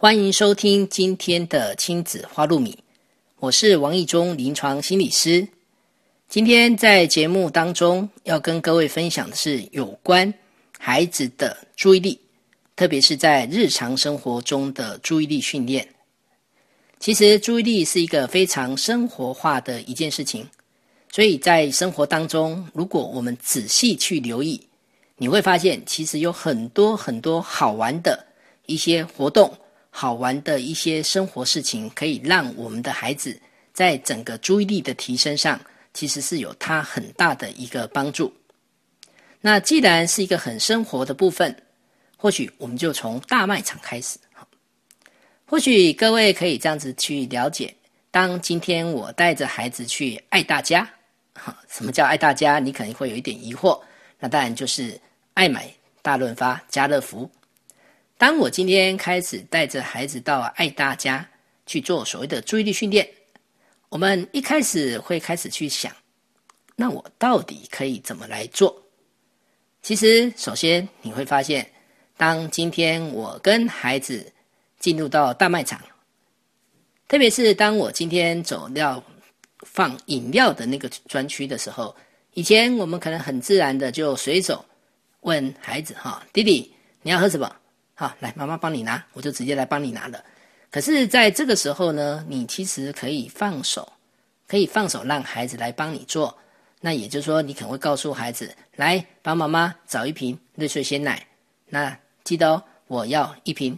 欢迎收听今天的亲子花露米。我是王义忠，临床心理师。今天在节目当中要跟各位分享的是有关孩子的注意力，特别是在日常生活中的注意力训练。其实注意力是一个非常生活化的一件事情，所以在生活当中，如果我们仔细去留意，你会发现其实有很多很多好玩的一些活动。好玩的一些生活事情，可以让我们的孩子在整个注意力的提升上，其实是有他很大的一个帮助。那既然是一个很生活的部分，或许我们就从大卖场开始。或许各位可以这样子去了解：当今天我带着孩子去爱大家，哈，什么叫爱大家？你可能会有一点疑惑。那当然就是爱买大润发、家乐福。当我今天开始带着孩子到爱大家去做所谓的注意力训练，我们一开始会开始去想，那我到底可以怎么来做？其实，首先你会发现，当今天我跟孩子进入到大卖场，特别是当我今天走到放饮料的那个专区的时候，以前我们可能很自然的就随手问孩子：“哈，弟弟，你要喝什么？”好，来，妈妈帮你拿，我就直接来帮你拿了。可是，在这个时候呢，你其实可以放手，可以放手让孩子来帮你做。那也就是说，你可能会告诉孩子，来帮妈妈找一瓶瑞穗鲜奶。那记得哦，我要一瓶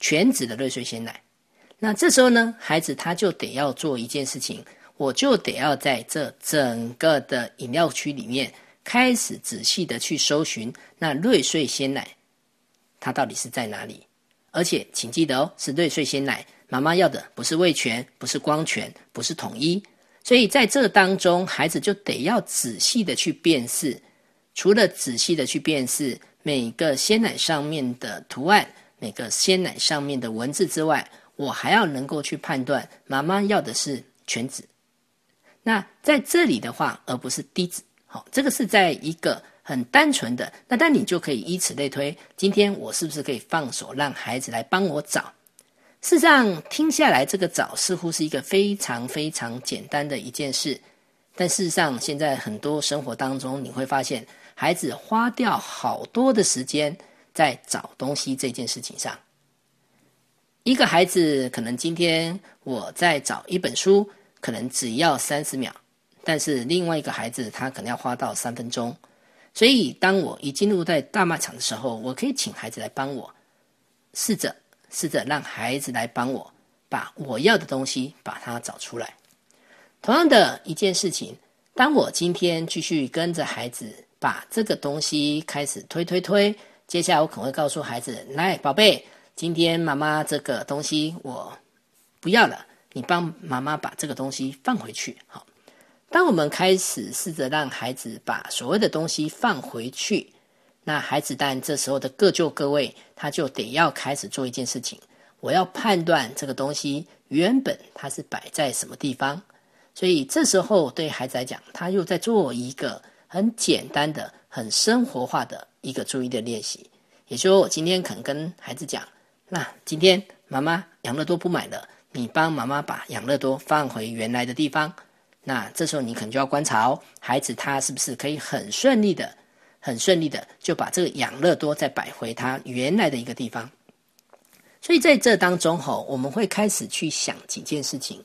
全脂的瑞穗鲜奶。那这时候呢，孩子他就得要做一件事情，我就得要在这整个的饮料区里面开始仔细的去搜寻那瑞穗鲜奶。它到底是在哪里？而且请记得哦，是瑞穗鲜奶，妈妈要的不是味全，不是光全，不是统一。所以在这当中，孩子就得要仔细的去辨识。除了仔细的去辨识每个鲜奶上面的图案、每个鲜奶上面的文字之外，我还要能够去判断妈妈要的是全脂。那在这里的话，而不是低脂。好，这个是在一个。很单纯的，那但你就可以以此类推。今天我是不是可以放手让孩子来帮我找？事实上，听下来这个找似乎是一个非常非常简单的一件事，但事实上，现在很多生活当中你会发现，孩子花掉好多的时间在找东西这件事情上。一个孩子可能今天我在找一本书，可能只要三十秒，但是另外一个孩子他可能要花到三分钟。所以，当我一进入在大卖场的时候，我可以请孩子来帮我，试着试着让孩子来帮我把我要的东西把它找出来。同样的一件事情，当我今天继续跟着孩子把这个东西开始推推推，接下来我可能会告诉孩子：“来，宝贝，今天妈妈这个东西我不要了，你帮妈妈把这个东西放回去。”好。当我们开始试着让孩子把所谓的东西放回去，那孩子当然这时候的各就各位，他就得要开始做一件事情。我要判断这个东西原本它是摆在什么地方，所以这时候对孩子来讲，他又在做一个很简单的、很生活化的一个注意的练习。也就是，我今天可能跟孩子讲：那今天妈妈养乐多不买了，你帮妈妈把养乐多放回原来的地方。那这时候你可能就要观察哦，孩子他是不是可以很顺利的、很顺利的就把这个养乐多再摆回他原来的一个地方。所以在这当中吼，我们会开始去想几件事情。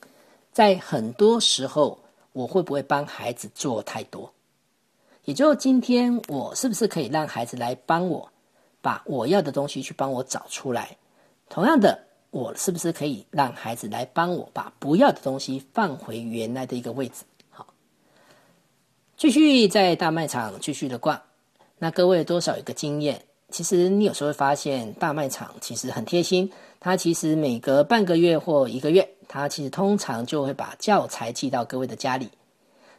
在很多时候，我会不会帮孩子做太多？也就今天，我是不是可以让孩子来帮我，把我要的东西去帮我找出来？同样的，我是不是可以让孩子来帮我把不要的东西放回原来的一个位置？好，继续在大卖场继续的逛。那各位多少有个经验？其实你有时候会发现，大卖场其实很贴心，它其实每隔半个月或一个月，它其实通常就会把教材寄到各位的家里。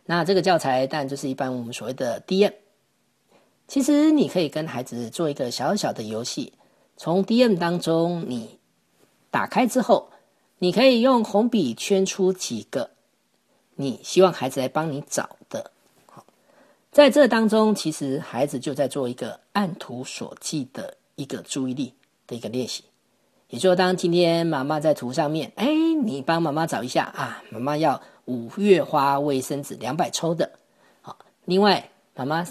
那这个教材，当然就是一般我们所谓的 DM。其实你可以跟孩子做一个小小的游戏，从 DM 当中你打开之后，你可以用红笔圈出几个你希望孩子来帮你找的。好，在这当中，其实孩子就在做一个按图索骥的一个注意力的一个练习。也就是当今天妈妈在图上面，哎，你帮妈妈找一下啊，妈妈要。五月花卫生纸两百抽的，好。另外，妈妈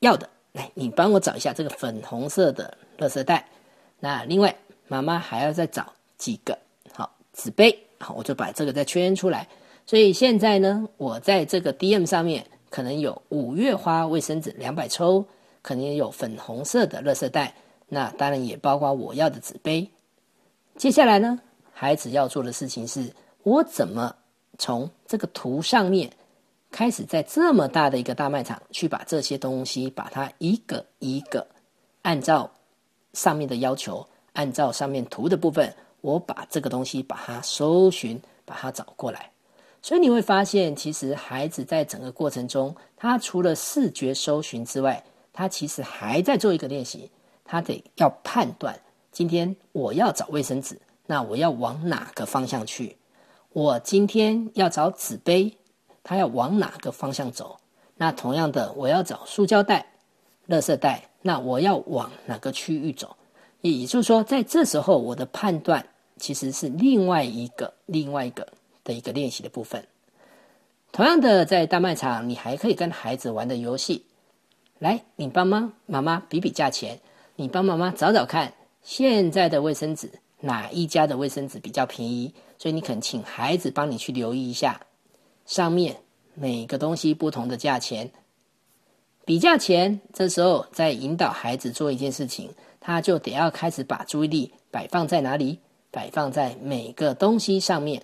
要的，来，你帮我找一下这个粉红色的垃圾袋。那另外，妈妈还要再找几个好纸杯，好，我就把这个再圈出来。所以现在呢，我在这个 DM 上面可能有五月花卫生纸两百抽，可能也有粉红色的垃圾袋，那当然也包括我要的纸杯。接下来呢，孩子要做的事情是我怎么。从这个图上面开始，在这么大的一个大卖场，去把这些东西，把它一个一个按照上面的要求，按照上面图的部分，我把这个东西把它搜寻，把它找过来。所以你会发现，其实孩子在整个过程中，他除了视觉搜寻之外，他其实还在做一个练习，他得要判断，今天我要找卫生纸，那我要往哪个方向去？我今天要找纸杯，他要往哪个方向走？那同样的，我要找塑胶袋、垃圾袋，那我要往哪个区域走？也就是说，在这时候，我的判断其实是另外一个、另外一个的一个练习的部分。同样的，在大卖场，你还可以跟孩子玩的游戏，来，你帮忙妈妈比比价钱，你帮妈妈找找看，现在的卫生纸哪一家的卫生纸比较便宜？所以你肯请孩子帮你去留意一下，上面每个东西不同的价钱，比价钱。这时候在引导孩子做一件事情，他就得要开始把注意力摆放在哪里？摆放在每个东西上面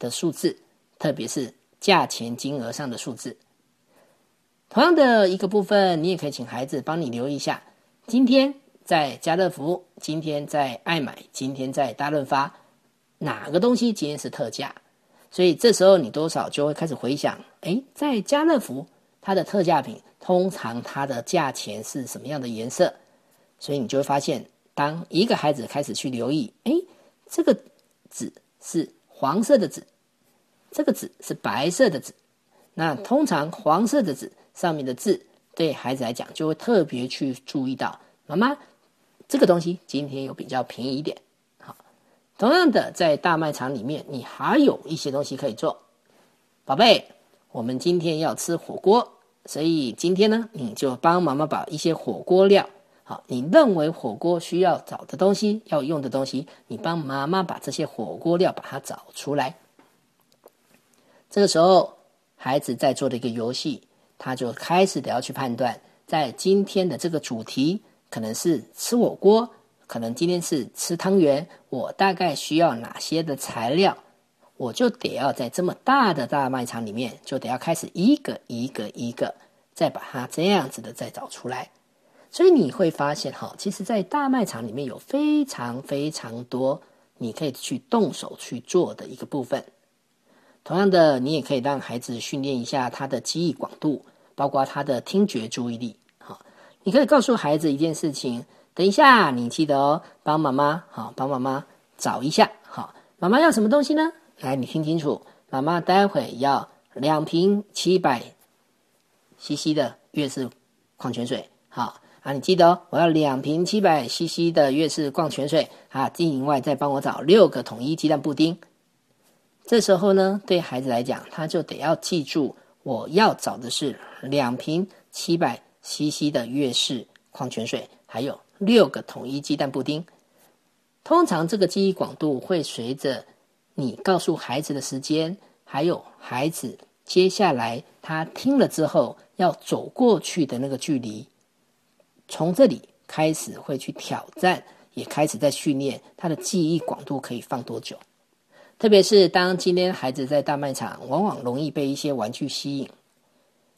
的数字，特别是价钱金额上的数字。同样的一个部分，你也可以请孩子帮你留意一下，今天在家乐福，今天在爱买，今天在大润发。哪个东西今天是特价？所以这时候你多少就会开始回想：哎，在家乐福，它的特价品通常它的价钱是什么样的颜色？所以你就会发现，当一个孩子开始去留意：哎，这个纸是黄色的纸，这个纸是白色的纸。那通常黄色的纸上面的字，对孩子来讲就会特别去注意到：妈妈，这个东西今天有比较便宜一点。好同样的，在大卖场里面，你还有一些东西可以做。宝贝，我们今天要吃火锅，所以今天呢，你就帮妈妈把一些火锅料，好，你认为火锅需要找的东西、要用的东西，你帮妈妈把这些火锅料把它找出来。这个时候，孩子在做的一个游戏，他就开始得要去判断，在今天的这个主题，可能是吃火锅。可能今天是吃汤圆，我大概需要哪些的材料，我就得要在这么大的大卖场里面，就得要开始一个一个一个，再把它这样子的再找出来。所以你会发现，哈，其实，在大卖场里面有非常非常多你可以去动手去做的一个部分。同样的，你也可以让孩子训练一下他的记忆广度，包括他的听觉注意力。好，你可以告诉孩子一件事情。等一下，你记得哦，帮妈妈好，帮妈妈找一下好。妈妈要什么东西呢？来，你听清楚，妈妈待会要两瓶七百 CC 的悦氏矿泉水。好啊，你记得哦，我要两瓶七百 CC 的悦氏矿泉水啊。另外再帮我找六个统一鸡蛋布丁。这时候呢，对孩子来讲，他就得要记住，我要找的是两瓶七百 CC 的悦氏矿泉水，还有。六个统一鸡蛋布丁，通常这个记忆广度会随着你告诉孩子的时间，还有孩子接下来他听了之后要走过去的那个距离，从这里开始会去挑战，也开始在训练他的记忆广度可以放多久。特别是当今天孩子在大卖场，往往容易被一些玩具吸引。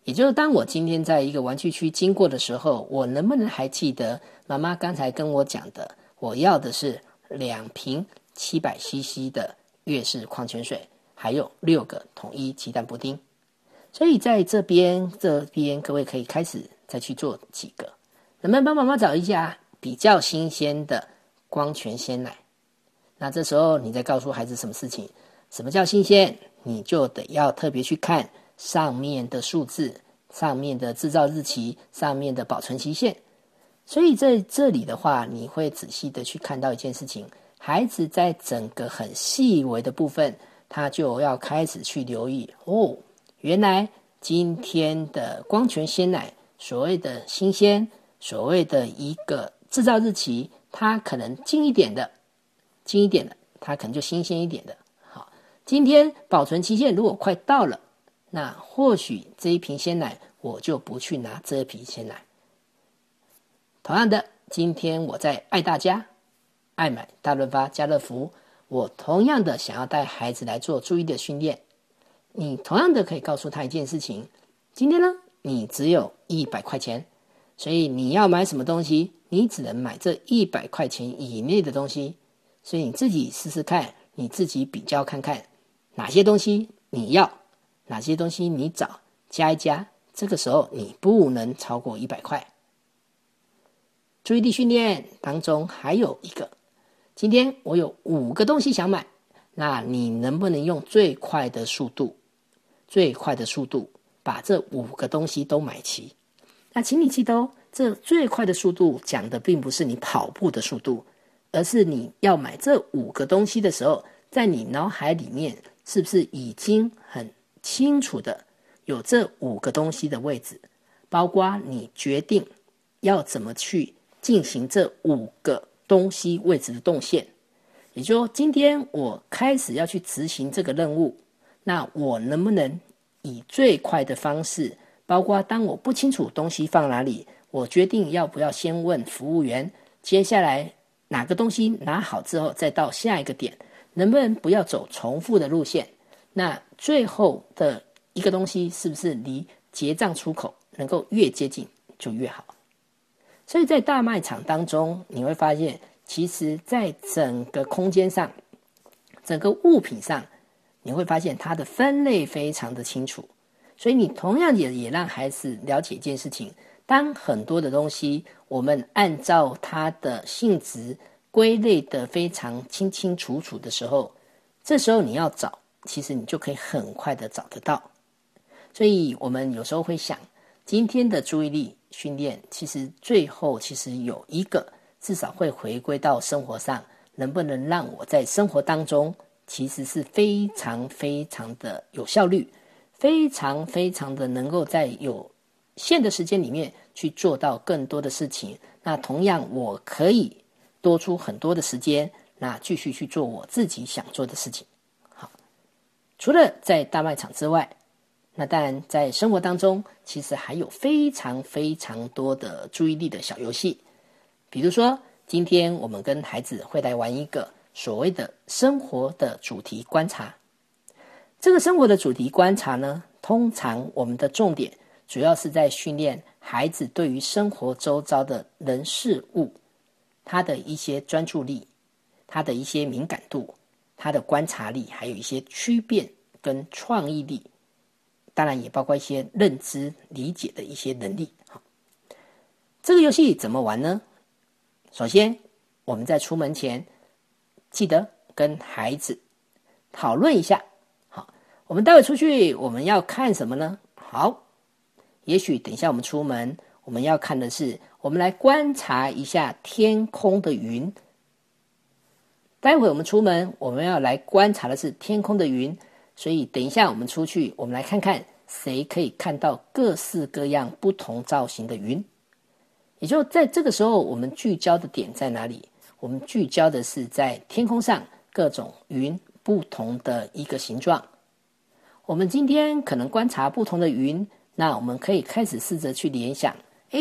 也就是当我今天在一个玩具区经过的时候，我能不能还记得妈妈刚才跟我讲的？我要的是两瓶七百 CC 的悦氏矿泉水，还有六个统一鸡蛋布丁。所以在这边，这边各位可以开始再去做几个，能不能帮妈妈找一下比较新鲜的光泉鲜奶？那这时候你再告诉孩子什么事情？什么叫新鲜？你就得要特别去看上面的数字、上面的制造日期、上面的保存期限。所以在这里的话，你会仔细的去看到一件事情：孩子在整个很细微的部分，他就要开始去留意哦，原来今天的光泉鲜奶所谓的新鲜，所谓的一个制造日期，它可能近一点的。近一点的，它可能就新鲜一点的。好，今天保存期限如果快到了，那或许这一瓶鲜奶我就不去拿这一瓶鲜奶。同样的，今天我在爱大家、爱买大润发、家乐福，我同样的想要带孩子来做注意的训练。你同样的可以告诉他一件事情：今天呢，你只有一百块钱，所以你要买什么东西，你只能买这一百块钱以内的东西。所以你自己试试看，你自己比较看看，哪些东西你要，哪些东西你找，加一加。这个时候你不能超过一百块。注意力训练当中还有一个，今天我有五个东西想买，那你能不能用最快的速度，最快的速度把这五个东西都买齐？那请你记得哦，这最快的速度讲的并不是你跑步的速度。而是你要买这五个东西的时候，在你脑海里面是不是已经很清楚的有这五个东西的位置？包括你决定要怎么去进行这五个东西位置的动线。也就说，今天我开始要去执行这个任务，那我能不能以最快的方式？包括当我不清楚东西放哪里，我决定要不要先问服务员。接下来。哪个东西拿好之后，再到下一个点，能不能不要走重复的路线？那最后的一个东西是不是离结账出口能够越接近就越好？所以在大卖场当中，你会发现，其实在整个空间上、整个物品上，你会发现它的分类非常的清楚。所以你同样也也让孩子了解一件事情。当很多的东西，我们按照它的性质归类的非常清清楚楚的时候，这时候你要找，其实你就可以很快的找得到。所以，我们有时候会想，今天的注意力训练，其实最后其实有一个，至少会回归到生活上，能不能让我在生活当中，其实是非常非常的有效率，非常非常的能够在有。限的时间里面去做到更多的事情，那同样我可以多出很多的时间，那继续去做我自己想做的事情。好，除了在大卖场之外，那当然在生活当中，其实还有非常非常多的注意力的小游戏。比如说，今天我们跟孩子会来玩一个所谓的生活的主题观察。这个生活的主题观察呢，通常我们的重点。主要是在训练孩子对于生活周遭的人事物，他的一些专注力，他的一些敏感度，他的观察力，还有一些区变跟创意力，当然也包括一些认知理解的一些能力。这个游戏怎么玩呢？首先，我们在出门前记得跟孩子讨论一下。我们待会出去我们要看什么呢？好。也许等一下我们出门，我们要看的是，我们来观察一下天空的云。待会我们出门，我们要来观察的是天空的云。所以等一下我们出去，我们来看看谁可以看到各式各样不同造型的云。也就在这个时候，我们聚焦的点在哪里？我们聚焦的是在天空上各种云不同的一个形状。我们今天可能观察不同的云，那我们可以开始试着去联想：哎，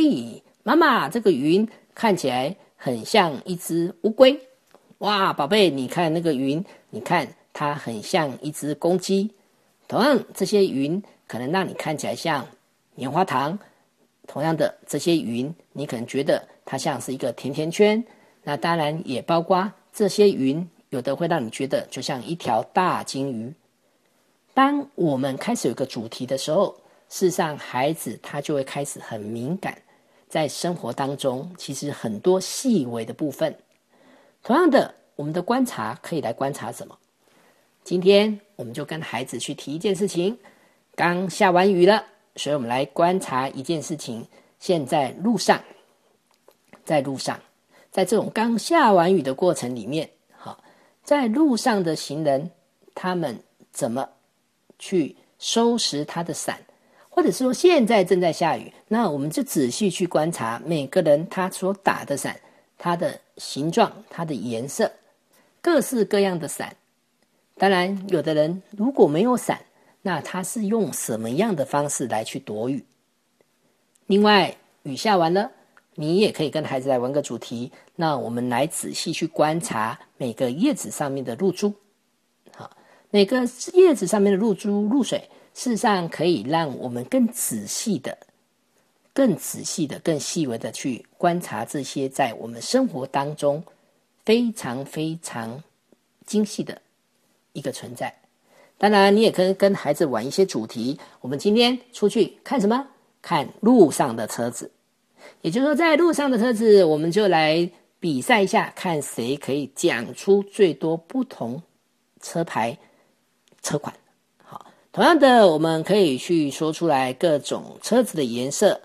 妈妈，这个云看起来很像一只乌龟。哇，宝贝，你看那个云，你看它很像一只公鸡。同样，这些云可能让你看起来像棉花糖。同样的，这些云你可能觉得它像是一个甜甜圈。那当然也包括这些云，有的会让你觉得就像一条大金鱼。当我们开始有个主题的时候，事实上孩子他就会开始很敏感，在生活当中其实很多细微的部分。同样的，我们的观察可以来观察什么？今天我们就跟孩子去提一件事情，刚下完雨了。所以我们来观察一件事情：现在路上，在路上，在这种刚下完雨的过程里面，好，在路上的行人，他们怎么去收拾他的伞？或者是说，现在正在下雨，那我们就仔细去观察每个人他所打的伞，它的形状、它的颜色，各式各样的伞。当然，有的人如果没有伞。那他是用什么样的方式来去躲雨？另外，雨下完了，你也可以跟孩子来玩个主题。那我们来仔细去观察每个叶子上面的露珠。每个叶子上面的露珠、露水，事实上可以让我们更仔细的、更仔细的、更细微的去观察这些在我们生活当中非常非常精细的一个存在。当然，你也可以跟孩子玩一些主题。我们今天出去看什么？看路上的车子。也就是说，在路上的车子，我们就来比赛一下，看谁可以讲出最多不同车牌、车款。好，同样的，我们可以去说出来各种车子的颜色，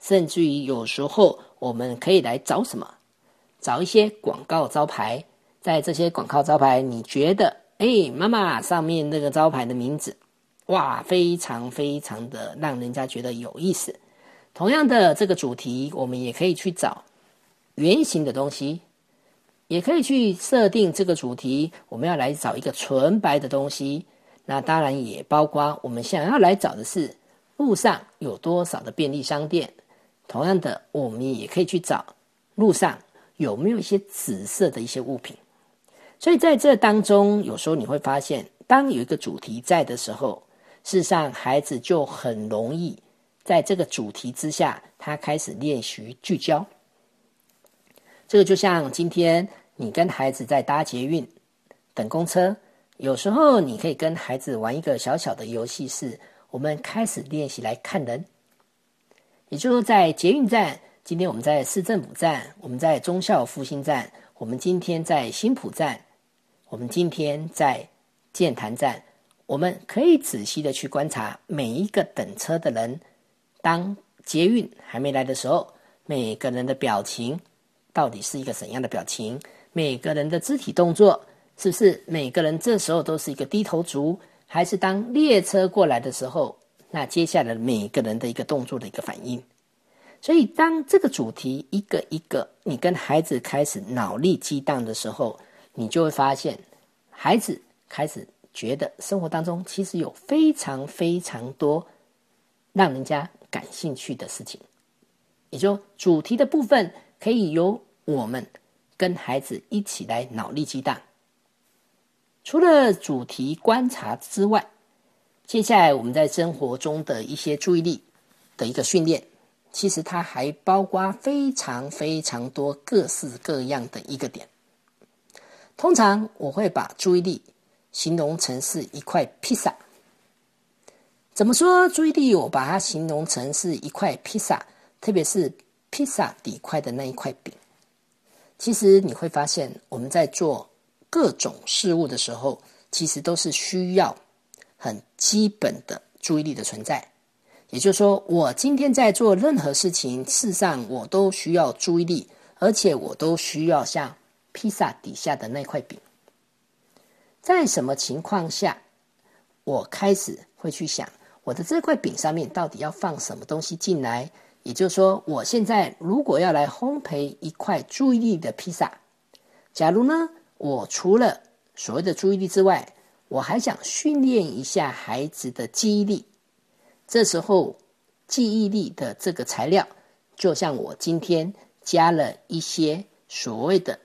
甚至于有时候我们可以来找什么？找一些广告招牌。在这些广告招牌，你觉得？哎，妈妈，上面那个招牌的名字，哇，非常非常的让人家觉得有意思。同样的这个主题，我们也可以去找圆形的东西，也可以去设定这个主题。我们要来找一个纯白的东西，那当然也包括我们想要来找的是路上有多少的便利商店。同样的，我们也可以去找路上有没有一些紫色的一些物品。所以在这当中，有时候你会发现，当有一个主题在的时候，事实上孩子就很容易在这个主题之下，他开始练习聚焦。这个就像今天你跟孩子在搭捷运、等公车，有时候你可以跟孩子玩一个小小的游戏，是我们开始练习来看人。也就是说，在捷运站，今天我们在市政府站，我们在忠孝复兴站，我们今天在新浦站。我们今天在建潭站，我们可以仔细的去观察每一个等车的人。当捷运还没来的时候，每个人的表情到底是一个怎样的表情？每个人的肢体动作是不是每个人这时候都是一个低头族？还是当列车过来的时候，那接下来每一个人的一个动作的一个反应？所以，当这个主题一个一个，你跟孩子开始脑力激荡的时候。你就会发现，孩子开始觉得生活当中其实有非常非常多让人家感兴趣的事情，也就主题的部分可以由我们跟孩子一起来脑力激荡。除了主题观察之外，接下来我们在生活中的一些注意力的一个训练，其实它还包括非常非常多各式各样的一个点。通常我会把注意力形容成是一块披萨。怎么说注意力？我把它形容成是一块披萨，特别是披萨底块的那一块饼。其实你会发现，我们在做各种事物的时候，其实都是需要很基本的注意力的存在。也就是说，我今天在做任何事情，事实上我都需要注意力，而且我都需要像。披萨底下的那块饼，在什么情况下，我开始会去想我的这块饼上面到底要放什么东西进来？也就是说，我现在如果要来烘焙一块注意力的披萨，假如呢，我除了所谓的注意力之外，我还想训练一下孩子的记忆力。这时候，记忆力的这个材料，就像我今天加了一些所谓的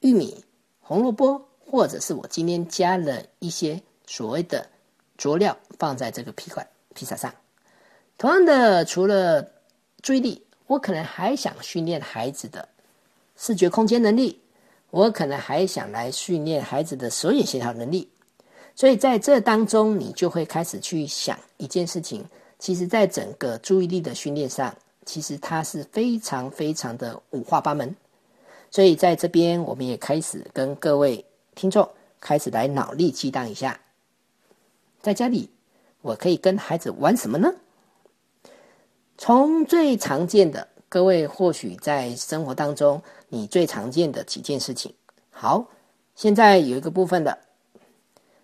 玉米、红萝卜，或者是我今天加了一些所谓的佐料放在这个皮块披萨上。同样的，除了注意力，我可能还想训练孩子的视觉空间能力，我可能还想来训练孩子的手眼协调能力。所以在这当中，你就会开始去想一件事情。其实，在整个注意力的训练上，其实它是非常非常的五花八门。所以在这边，我们也开始跟各位听众开始来脑力激荡一下。在家里，我可以跟孩子玩什么呢？从最常见的，各位或许在生活当中，你最常见的几件事情。好，现在有一个部分的，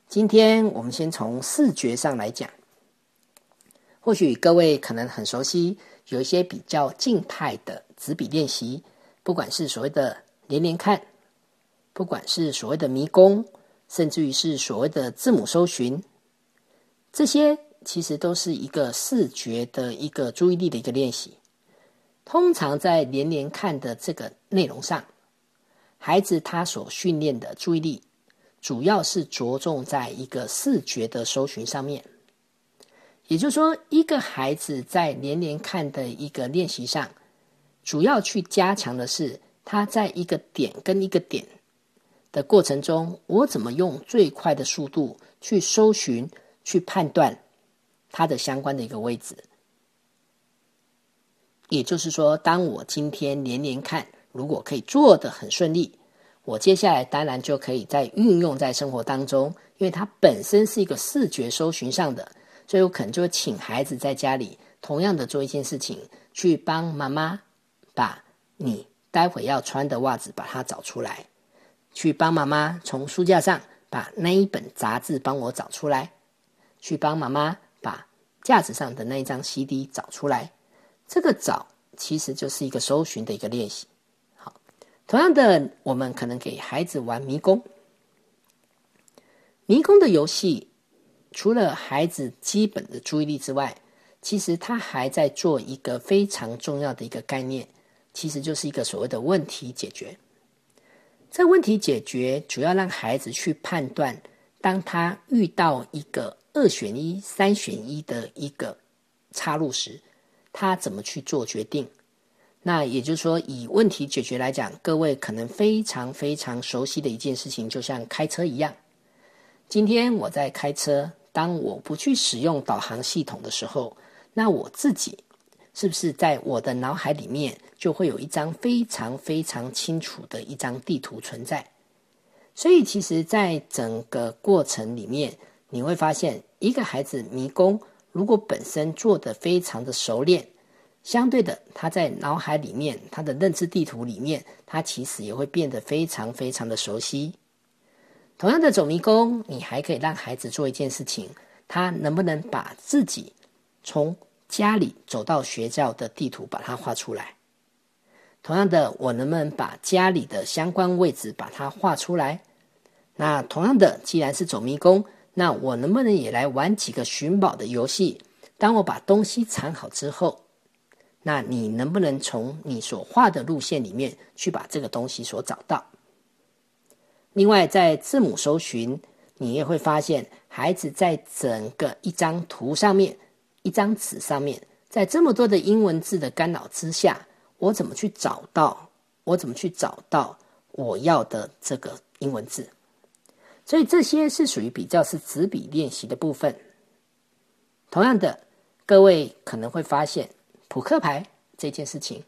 今天我们先从视觉上来讲。或许各位可能很熟悉，有一些比较静态的纸笔练习，不管是所谓的连连看，不管是所谓的迷宫，甚至于是所谓的字母搜寻，这些。其实都是一个视觉的一个注意力的一个练习。通常在连连看的这个内容上，孩子他所训练的注意力，主要是着重在一个视觉的搜寻上面。也就是说，一个孩子在连连看的一个练习上，主要去加强的是他在一个点跟一个点的过程中，我怎么用最快的速度去搜寻、去判断。它的相关的一个位置，也就是说，当我今天连连看，如果可以做的很顺利，我接下来当然就可以在运用在生活当中，因为它本身是一个视觉搜寻上的，所以我可能就会请孩子在家里同样的做一件事情，去帮妈妈把你待会要穿的袜子把它找出来，去帮妈妈从书架上把那一本杂志帮我找出来，去帮妈妈。把架子上的那一张 CD 找出来，这个找其实就是一个搜寻的一个练习。好，同样的，我们可能给孩子玩迷宫。迷宫的游戏，除了孩子基本的注意力之外，其实他还在做一个非常重要的一个概念，其实就是一个所谓的问题解决。这问题解决主要让孩子去判断，当他遇到一个。二选一、三选一的一个插入时，他怎么去做决定？那也就是说，以问题解决来讲，各位可能非常非常熟悉的一件事情，就像开车一样。今天我在开车，当我不去使用导航系统的时候，那我自己是不是在我的脑海里面就会有一张非常非常清楚的一张地图存在？所以，其实，在整个过程里面，你会发现。一个孩子迷宫，如果本身做的非常的熟练，相对的，他在脑海里面，他的认知地图里面，他其实也会变得非常非常的熟悉。同样的走迷宫，你还可以让孩子做一件事情，他能不能把自己从家里走到学校的地图把它画出来？同样的，我能不能把家里的相关位置把它画出来？那同样的，既然是走迷宫。那我能不能也来玩几个寻宝的游戏？当我把东西藏好之后，那你能不能从你所画的路线里面去把这个东西所找到？另外，在字母搜寻，你也会发现，孩子在整个一张图上面、一张纸上面，在这么多的英文字的干扰之下，我怎么去找到？我怎么去找到我要的这个英文字？所以这些是属于比较是纸笔练习的部分。同样的，各位可能会发现扑克牌这件事情。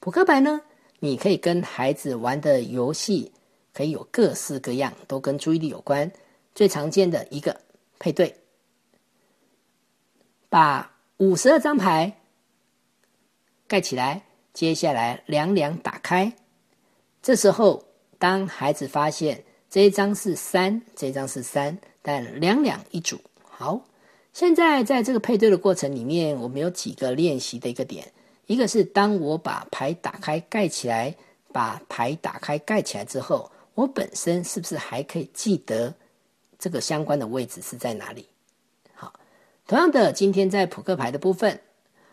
扑克牌呢，你可以跟孩子玩的游戏可以有各式各样，都跟注意力有关。最常见的一个配对，把五十二张牌盖起来，接下来两两打开。这时候，当孩子发现。这一张是三，这一张是三，但两两一组。好，现在在这个配对的过程里面，我们有几个练习的一个点。一个是当我把牌打开盖起来，把牌打开盖起来之后，我本身是不是还可以记得这个相关的位置是在哪里。好，同样的，今天在扑克牌的部分，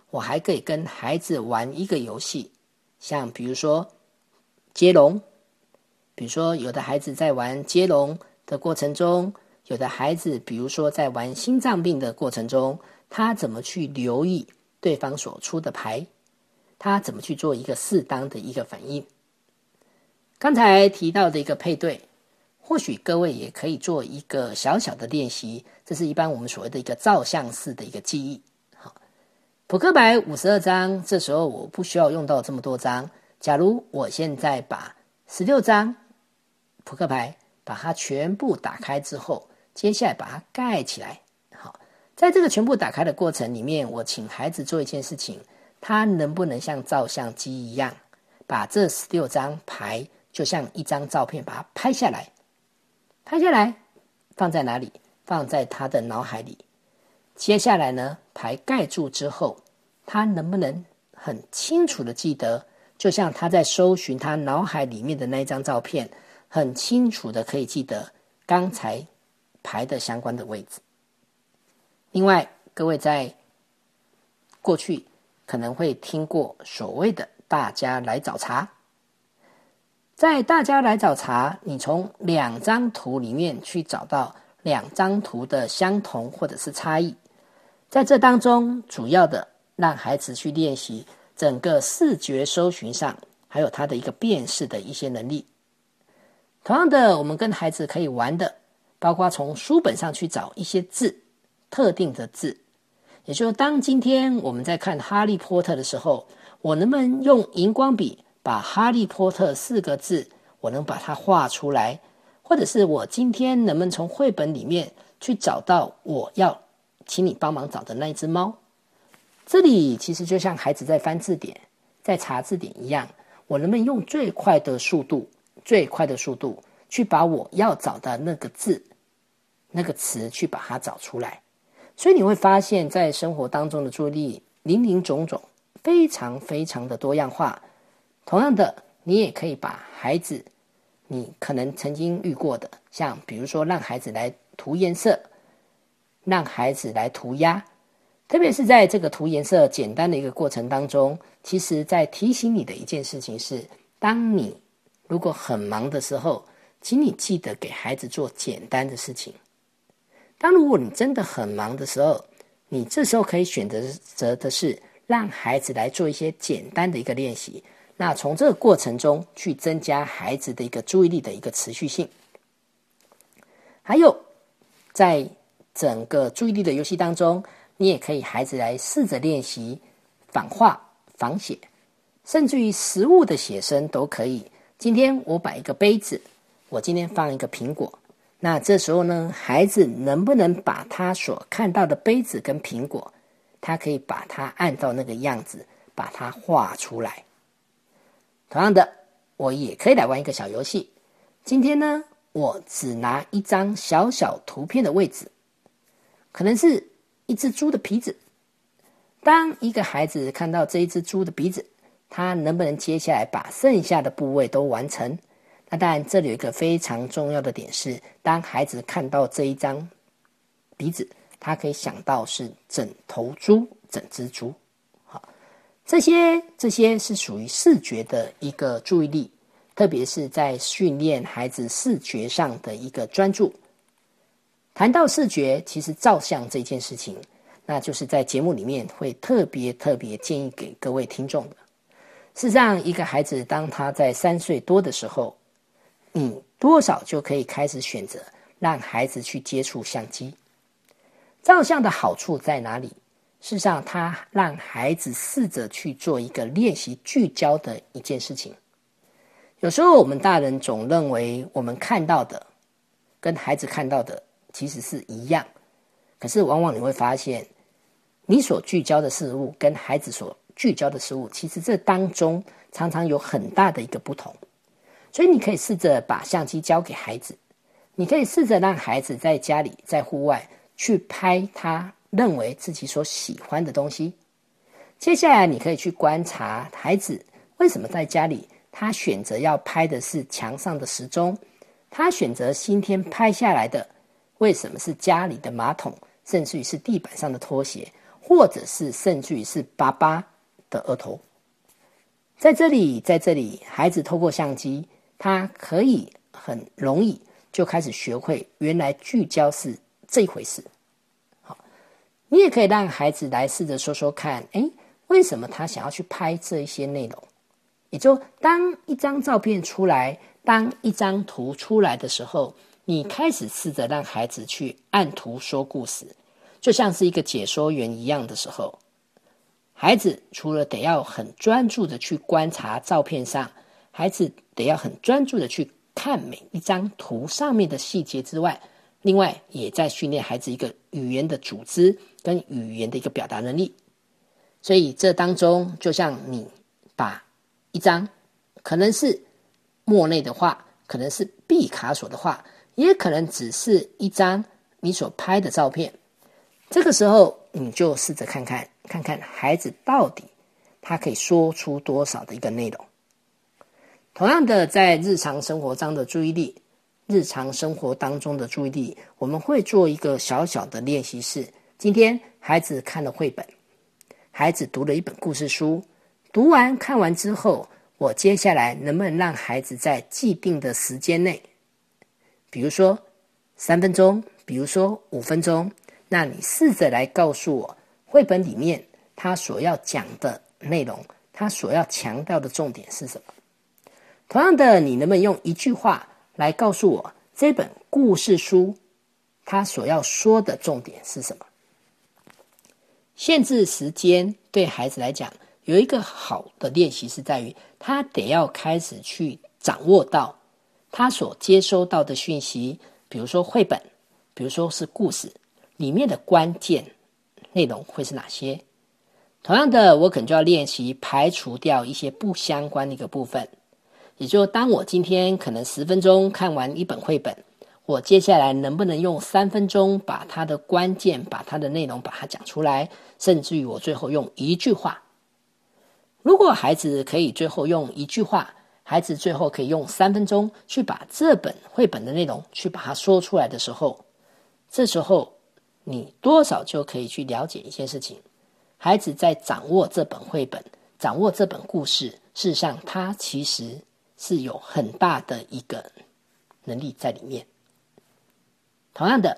我还可以跟孩子玩一个游戏，像比如说接龙，比如说有的孩子在玩接龙的过程中，有的孩子比如说在玩心脏病的过程中，他怎么去留意对方所出的牌，他怎么去做一个适当的一个反应。刚才提到的一个配对，或许各位也可以做一个小小的练习。这是一般我们所谓的一个照相式的一个记忆。好，扑克牌五十二张，这时候我不需要用到这么多张。假如我现在把十六张扑克牌把它全部打开之后，接下来把它盖起来。好，在这个全部打开的过程里面，我请孩子做一件事情，他能不能像照相机一样，把这十六张牌？就像一张照片，把它拍下来，拍下来放在哪里？放在他的脑海里。接下来呢，牌盖住之后，他能不能很清楚的记得？就像他在搜寻他脑海里面的那一张照片，很清楚的可以记得刚才排的相关的位置。另外，各位在过去可能会听过所谓的“大家来找茬”。在大家来找茬，你从两张图里面去找到两张图的相同或者是差异，在这当中，主要的让孩子去练习整个视觉搜寻上，还有他的一个辨识的一些能力。同样的，我们跟孩子可以玩的，包括从书本上去找一些字，特定的字，也就是当今天我们在看《哈利波特》的时候，我能不能用荧光笔？把“哈利波特”四个字，我能把它画出来，或者是我今天能不能从绘本里面去找到我要请你帮忙找的那一只猫？这里其实就像孩子在翻字典、在查字典一样，我能不能用最快的速度、最快的速度去把我要找的那个字、那个词去把它找出来？所以你会发现在生活当中的注意力林林总总，非常非常的多样化。同样的，你也可以把孩子，你可能曾经遇过的，像比如说让孩子来涂颜色，让孩子来涂鸦，特别是在这个涂颜色简单的一个过程当中，其实在提醒你的一件事情是：当你如果很忙的时候，请你记得给孩子做简单的事情。当如果你真的很忙的时候，你这时候可以选择择的是让孩子来做一些简单的一个练习。那从这个过程中去增加孩子的一个注意力的一个持续性，还有在整个注意力的游戏当中，你也可以孩子来试着练习仿画、仿写，甚至于实物的写生都可以。今天我摆一个杯子，我今天放一个苹果，那这时候呢，孩子能不能把他所看到的杯子跟苹果，他可以把它按照那个样子把它画出来？同样的，我也可以来玩一个小游戏。今天呢，我只拿一张小小图片的位置，可能是一只猪的鼻子。当一个孩子看到这一只猪的鼻子，他能不能接下来把剩下的部位都完成？那当然，这里有一个非常重要的点是，当孩子看到这一张鼻子，他可以想到是整头猪、整只猪。好这些这些是属于视觉的一个注意力，特别是在训练孩子视觉上的一个专注。谈到视觉，其实照相这件事情，那就是在节目里面会特别特别建议给各位听众的。事实上，一个孩子当他在三岁多的时候，你多少就可以开始选择让孩子去接触相机。照相的好处在哪里？事实上，他让孩子试着去做一个练习聚焦的一件事情。有时候，我们大人总认为我们看到的跟孩子看到的其实是一样，可是往往你会发现，你所聚焦的事物跟孩子所聚焦的事物，其实这当中常常有很大的一个不同。所以，你可以试着把相机交给孩子，你可以试着让孩子在家里、在户外去拍他。认为自己所喜欢的东西。接下来，你可以去观察孩子为什么在家里，他选择要拍的是墙上的时钟，他选择今天拍下来的为什么是家里的马桶，甚至于是地板上的拖鞋，或者是甚至于是爸爸的额头。在这里，在这里，孩子透过相机，他可以很容易就开始学会，原来聚焦是这一回事。好，你也可以让孩子来试着说说看，哎，为什么他想要去拍这一些内容？也就当一张照片出来，当一张图出来的时候，你开始试着让孩子去按图说故事，就像是一个解说员一样的时候，孩子除了得要很专注的去观察照片上，孩子得要很专注的去看每一张图上面的细节之外，另外也在训练孩子一个语言的组织跟语言的一个表达能力。所以这当中，就像你把一张可能是莫内的画，可能是毕卡索的画，也可能只是一张你所拍的照片。这个时候，你就试着看看，看看孩子到底他可以说出多少的一个内容。同样的，在日常生活中的注意力，日常生活当中的注意力，我们会做一个小小的练习室。今天孩子看了绘本，孩子读了一本故事书。读完看完之后，我接下来能不能让孩子在既定的时间内，比如说三分钟，比如说五分钟，那你试着来告诉我，绘本里面他所要讲的内容，他所要强调的重点是什么？同样的，你能不能用一句话来告诉我这本故事书他所要说的重点是什么？限制时间对孩子来讲。有一个好的练习是在于，他得要开始去掌握到他所接收到的讯息，比如说绘本，比如说是故事里面的关键内容会是哪些。同样的，我可能就要练习排除掉一些不相关的一个部分。也就当我今天可能十分钟看完一本绘本，我接下来能不能用三分钟把它的关键、把它的内容把它讲出来，甚至于我最后用一句话。如果孩子可以最后用一句话，孩子最后可以用三分钟去把这本绘本的内容去把它说出来的时候，这时候你多少就可以去了解一些事情：孩子在掌握这本绘本、掌握这本故事，事实上他其实是有很大的一个能力在里面。同样的，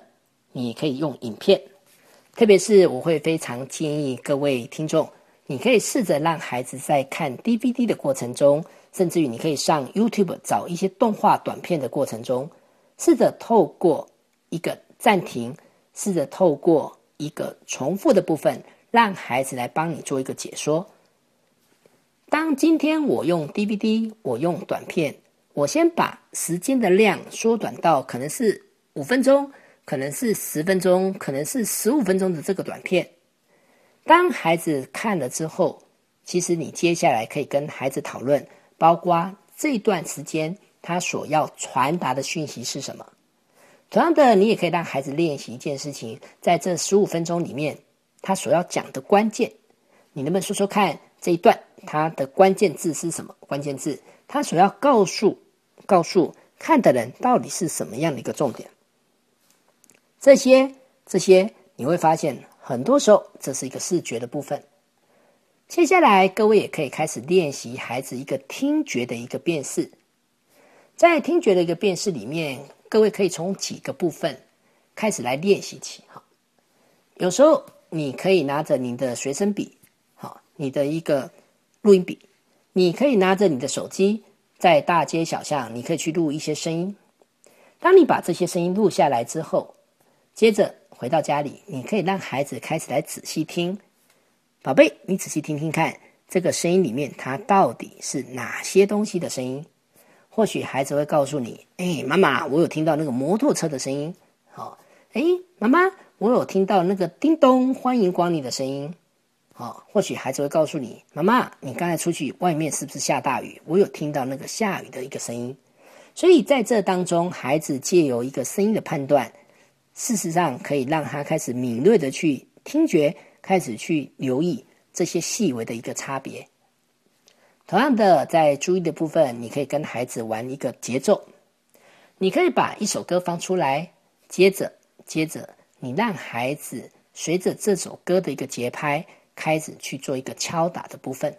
你可以用影片，特别是我会非常建议各位听众。你可以试着让孩子在看 DVD 的过程中，甚至于你可以上 YouTube 找一些动画短片的过程中，试着透过一个暂停，试着透过一个重复的部分，让孩子来帮你做一个解说。当今天我用 DVD，我用短片，我先把时间的量缩短到可能是五分钟，可能是十分钟，可能是十五分钟的这个短片。当孩子看了之后，其实你接下来可以跟孩子讨论，包括这段时间他所要传达的讯息是什么。同样的，你也可以让孩子练习一件事情，在这十五分钟里面，他所要讲的关键，你能不能说说看这一段他的关键字是什么？关键字他所要告诉告诉看的人到底是什么样的一个重点？这些这些你会发现。很多时候，这是一个视觉的部分。接下来，各位也可以开始练习孩子一个听觉的一个辨识。在听觉的一个辨识里面，各位可以从几个部分开始来练习起。哈，有时候你可以拿着你的随身笔，好，你的一个录音笔，你可以拿着你的手机，在大街小巷，你可以去录一些声音。当你把这些声音录下来之后，接着。回到家里，你可以让孩子开始来仔细听，宝贝，你仔细听听看，这个声音里面它到底是哪些东西的声音？或许孩子会告诉你：“哎，妈妈，我有听到那个摩托车的声音。”好，哎，妈妈，我有听到那个叮咚，欢迎光临的声音。好，或许孩子会告诉你：“妈妈，你刚才出去外面是不是下大雨？我有听到那个下雨的一个声音。”所以在这当中，孩子借由一个声音的判断。事实上，可以让他开始敏锐的去听觉，开始去留意这些细微的一个差别。同样的，在注意的部分，你可以跟孩子玩一个节奏。你可以把一首歌放出来，接着接着你让孩子随着这首歌的一个节拍，开始去做一个敲打的部分。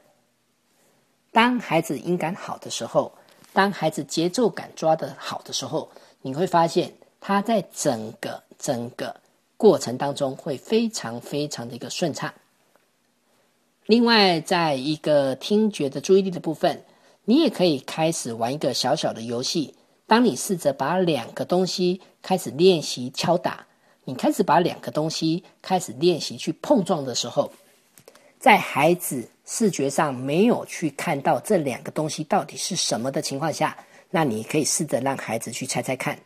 当孩子音感好的时候，当孩子节奏感抓得好的时候，你会发现他在整个整个过程当中会非常非常的一个顺畅。另外，在一个听觉的注意力的部分，你也可以开始玩一个小小的游戏。当你试着把两个东西开始练习敲打，你开始把两个东西开始练习去碰撞的时候，在孩子视觉上没有去看到这两个东西到底是什么的情况下，那你可以试着让孩子去猜猜看，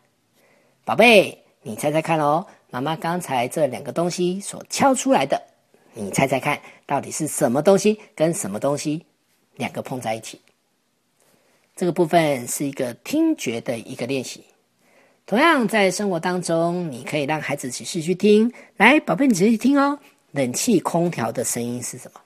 宝贝，你猜猜看哦，妈妈刚才这两个东西所敲出来的，你猜猜看到底是什么东西跟什么东西两个碰在一起？这个部分是一个听觉的一个练习。同样，在生活当中，你可以让孩子仔细去听。来，宝贝，你仔细听哦。冷气、空调的声音是什么？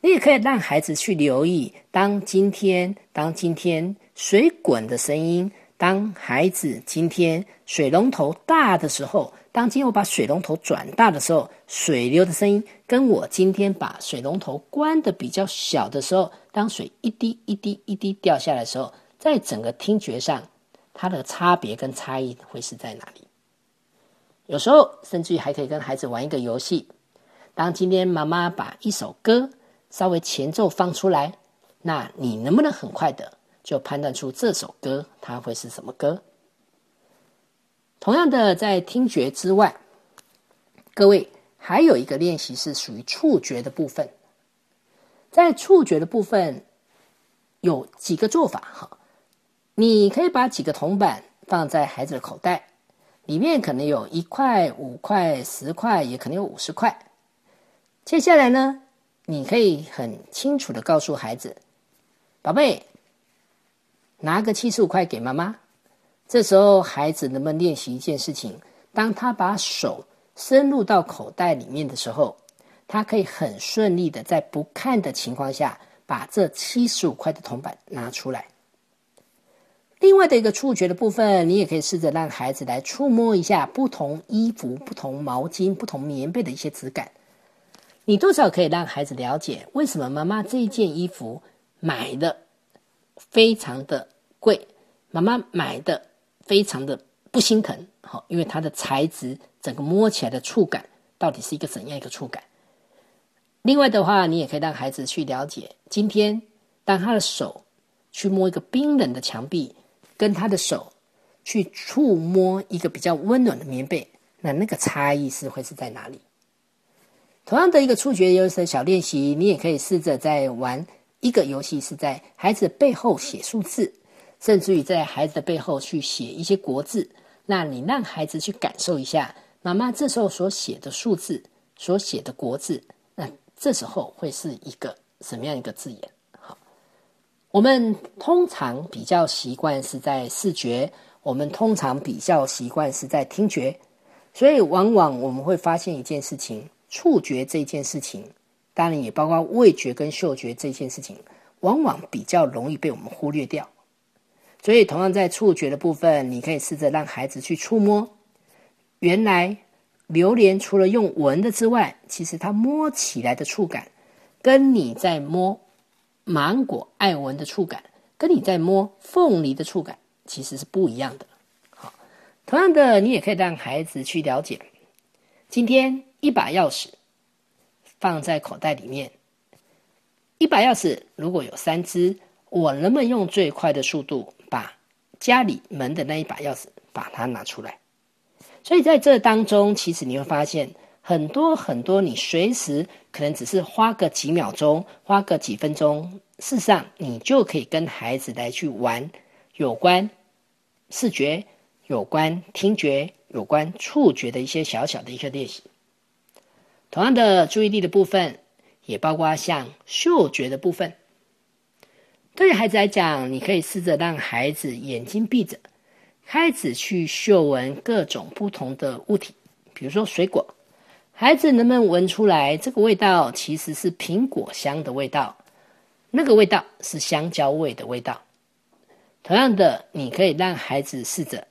你也可以让孩子去留意。当今天，当今天水滚的声音，当孩子今天水龙头大的时候。当今天我把水龙头转大的时候，水流的声音跟我今天把水龙头关的比较小的时候，当水一滴一滴一滴掉下来的时候，在整个听觉上，它的差别跟差异会是在哪里？有时候甚至于还可以跟孩子玩一个游戏。当今天妈妈把一首歌稍微前奏放出来，那你能不能很快的就判断出这首歌它会是什么歌？同样的，在听觉之外，各位还有一个练习是属于触觉的部分。在触觉的部分有几个做法哈，你可以把几个铜板放在孩子的口袋，里面可能有一块、五块、十块，也可能有五十块。接下来呢，你可以很清楚的告诉孩子：“宝贝，拿个七十五块给妈妈。”这时候，孩子能不能练习一件事情？当他把手伸入到口袋里面的时候，他可以很顺利的在不看的情况下，把这七十五块的铜板拿出来。另外的一个触觉的部分，你也可以试着让孩子来触摸一下不同衣服、不同毛巾、不同棉被的一些质感。你多少可以让孩子了解，为什么妈妈这一件衣服买的非常的贵，妈妈买的。非常的不心疼，好，因为它的材质，整个摸起来的触感，到底是一个怎样一个触感？另外的话，你也可以让孩子去了解，今天当他的手去摸一个冰冷的墙壁，跟他的手去触摸一个比较温暖的棉被，那那个差异是会是在哪里？同样的一个触觉有的小练习，你也可以试着在玩一个游戏，是在孩子背后写数字。甚至于在孩子的背后去写一些国字，那你让孩子去感受一下妈妈这时候所写的数字、所写的国字，那这时候会是一个什么样一个字眼？好，我们通常比较习惯是在视觉，我们通常比较习惯是在听觉，所以往往我们会发现一件事情：触觉这件事情，当然也包括味觉跟嗅觉这件事情，往往比较容易被我们忽略掉。所以，同样在触觉的部分，你可以试着让孩子去触摸。原来，榴莲除了用闻的之外，其实它摸起来的触感，跟你在摸芒果爱闻的触感，跟你在摸凤梨的触感，其实是不一样的。好，同样的，你也可以让孩子去了解，今天一把钥匙放在口袋里面，一把钥匙如果有三只，我能不能用最快的速度？把家里门的那一把钥匙把它拿出来，所以在这当中，其实你会发现很多很多，你随时可能只是花个几秒钟，花个几分钟，事实上你就可以跟孩子来去玩有关视觉、有关听觉、有关触觉的一些小小的一个练习。同样的注意力的部分，也包括像嗅觉的部分。对于孩子来讲，你可以试着让孩子眼睛闭着，开始去嗅闻各种不同的物体，比如说水果。孩子能不能闻出来这个味道其实是苹果香的味道？那个味道是香蕉味的味道。同样的，你可以让孩子试着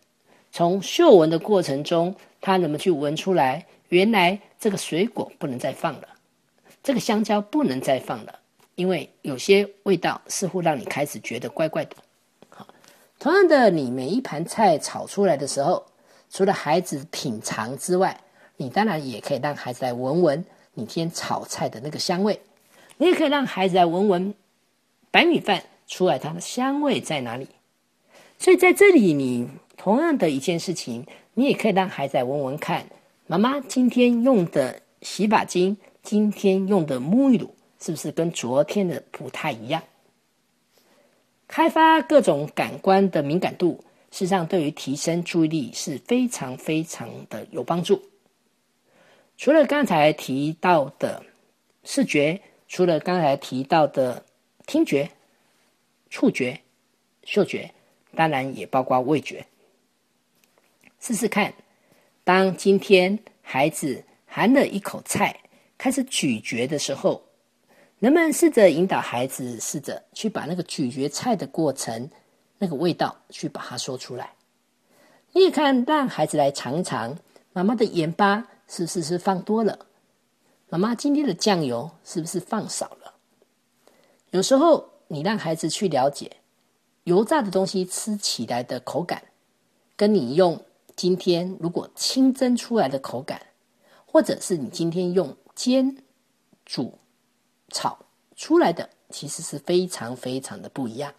从嗅闻的过程中，他能不能去闻出来，原来这个水果不能再放了，这个香蕉不能再放了，因为有些味道似乎让你开始觉得怪怪的。好，同样的，你每一盘菜炒出来的时候，除了孩子品尝之外，你当然也可以让孩子来闻闻你今天炒菜的那个香味，你也可以让孩子来闻闻白米饭出来它的香味在哪里。所以在这里，你同样的一件事情，你也可以让孩子来闻闻看，妈妈今天用的洗发精，今天用的沐浴乳，是不是跟昨天的不太一样？开发各种感官的敏感度，事实上对于提升注意力是非常非常的有帮助。除了刚才提到的视觉，除了刚才提到的听觉、触觉、嗅觉，当然也包括味觉。试试看，当今天孩子含了一口菜，开始咀嚼的时候，能不能试着引导孩子试着去把那个咀嚼菜的过程、那个味道去把它说出来？你也看，让孩子来尝尝妈妈的盐巴。是不是是放多了？妈妈今天的酱油是不是放少了？有时候你让孩子去了解油炸的东西吃起来的口感，跟你用今天如果清蒸出来的口感，或者是你今天用煎、煮、炒出来的，其实是非常非常的不一样。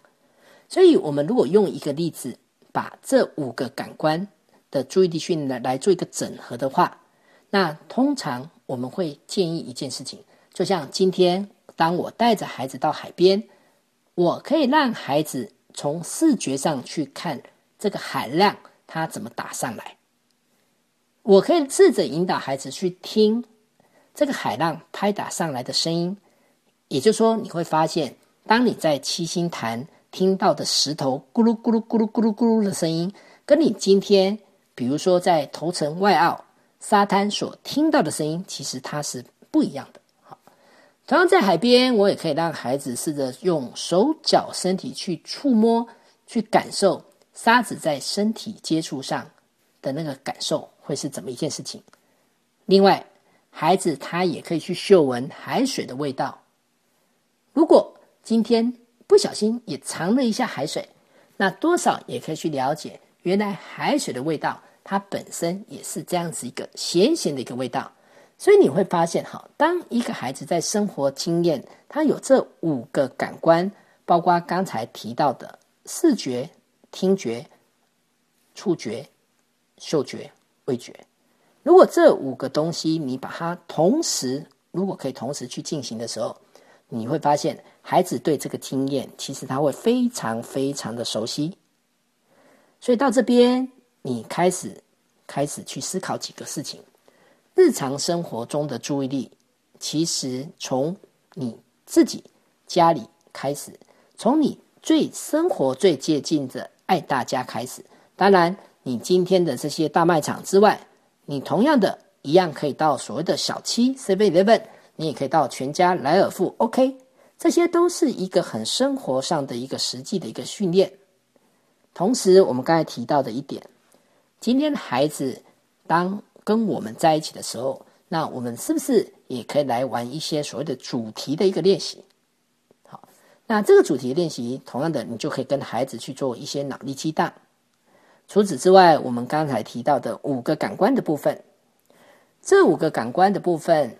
所以，我们如果用一个例子，把这五个感官的注意力训练来来做一个整合的话。那通常我们会建议一件事情，就像今天当我带着孩子到海边，我可以让孩子从视觉上去看这个海浪，它怎么打上来。我可以试着引导孩子去听这个海浪拍打上来的声音，也就是说，你会发现，当你在七星潭听到的石头咕噜咕噜咕噜咕噜咕噜的声音，跟你今天比如说在头城外澳。沙滩所听到的声音，其实它是不一样的。好，同样在海边，我也可以让孩子试着用手脚、身体去触摸，去感受沙子在身体接触上的那个感受会是怎么一件事情。另外，孩子他也可以去嗅闻海水的味道。如果今天不小心也尝了一下海水，那多少也可以去了解原来海水的味道。它本身也是这样子一个咸咸的一个味道，所以你会发现，哈，当一个孩子在生活经验，他有这五个感官，包括刚才提到的视觉、听觉、触觉、嗅觉、味觉。如果这五个东西你把它同时，如果可以同时去进行的时候，你会发现孩子对这个经验其实他会非常非常的熟悉。所以到这边。你开始开始去思考几个事情，日常生活中的注意力，其实从你自己家里开始，从你最生活最接近的爱大家开始。当然，你今天的这些大卖场之外，你同样的一样可以到所谓的小七 Seven Eleven，你也可以到全家莱尔富，OK，这些都是一个很生活上的一个实际的一个训练。同时，我们刚才提到的一点。今天的孩子，当跟我们在一起的时候，那我们是不是也可以来玩一些所谓的主题的一个练习？好，那这个主题练习，同样的，你就可以跟孩子去做一些脑力激荡。除此之外，我们刚才提到的五个感官的部分，这五个感官的部分，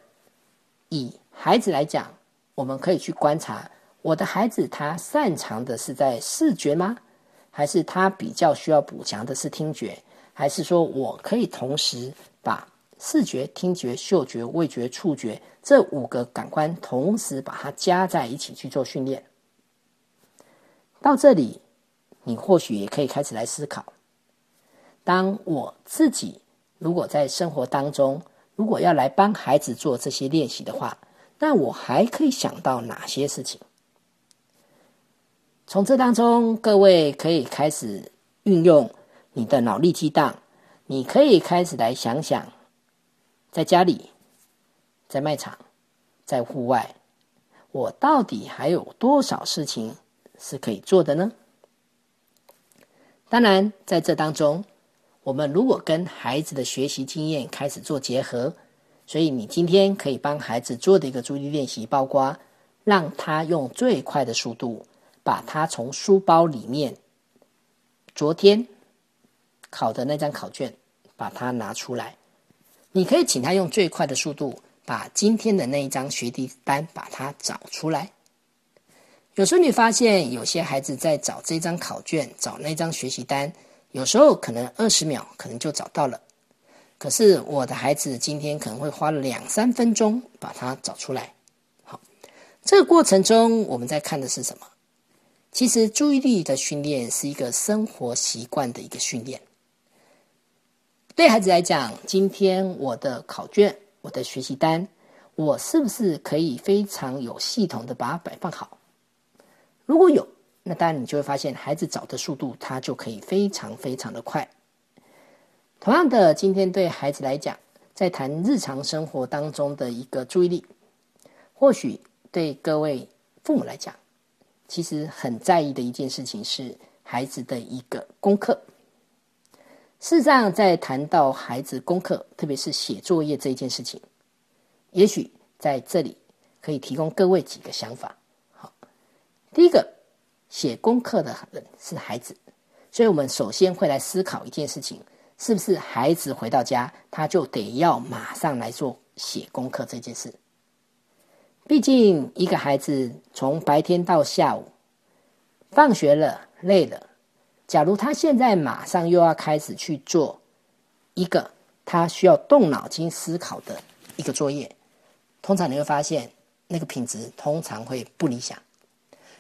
以孩子来讲，我们可以去观察，我的孩子他擅长的是在视觉吗？还是他比较需要补强的是听觉？还是说，我可以同时把视觉、听觉、嗅觉、味觉、触觉这五个感官同时把它加在一起去做训练。到这里，你或许也可以开始来思考：当我自己如果在生活当中，如果要来帮孩子做这些练习的话，那我还可以想到哪些事情？从这当中，各位可以开始运用。你的脑力激荡，你可以开始来想想，在家里、在卖场、在户外，我到底还有多少事情是可以做的呢？当然，在这当中，我们如果跟孩子的学习经验开始做结合，所以你今天可以帮孩子做的一个注意力练习，包括让他用最快的速度把他从书包里面昨天考的那张考卷把它拿出来。你可以请他用最快的速度把今天的那一张学习单把它找出来。有时候你发现有些孩子在找这张考卷、找那张学习单，有时候可能二十秒可能就找到了。可是我的孩子今天可能会花了两三分钟把它找出来。好，这个过程中我们在看的是什么？其实注意力的训练是一个生活习惯的一个训练。对孩子来讲，今天我的考卷、我的学习单，我是不是可以非常有系统的把它摆放好？如果有，那当然你就会发现孩子找的速度，他就可以非常非常的快。同样的，今天对孩子来讲，在谈日常生活当中的一个注意力，或许对各位父母来讲，其实很在意的一件事情是孩子的一个功课。事实上，在谈到孩子功课，特别是写作业这一件事情，也许在这里可以提供各位几个想法。好，第一个，写功课的人是孩子，所以我们首先会来思考一件事情：是不是孩子回到家，他就得要马上来做写功课这件事？毕竟，一个孩子从白天到下午，放学了，累了。假如他现在马上又要开始去做一个他需要动脑筋思考的一个作业，通常你会发现那个品质通常会不理想。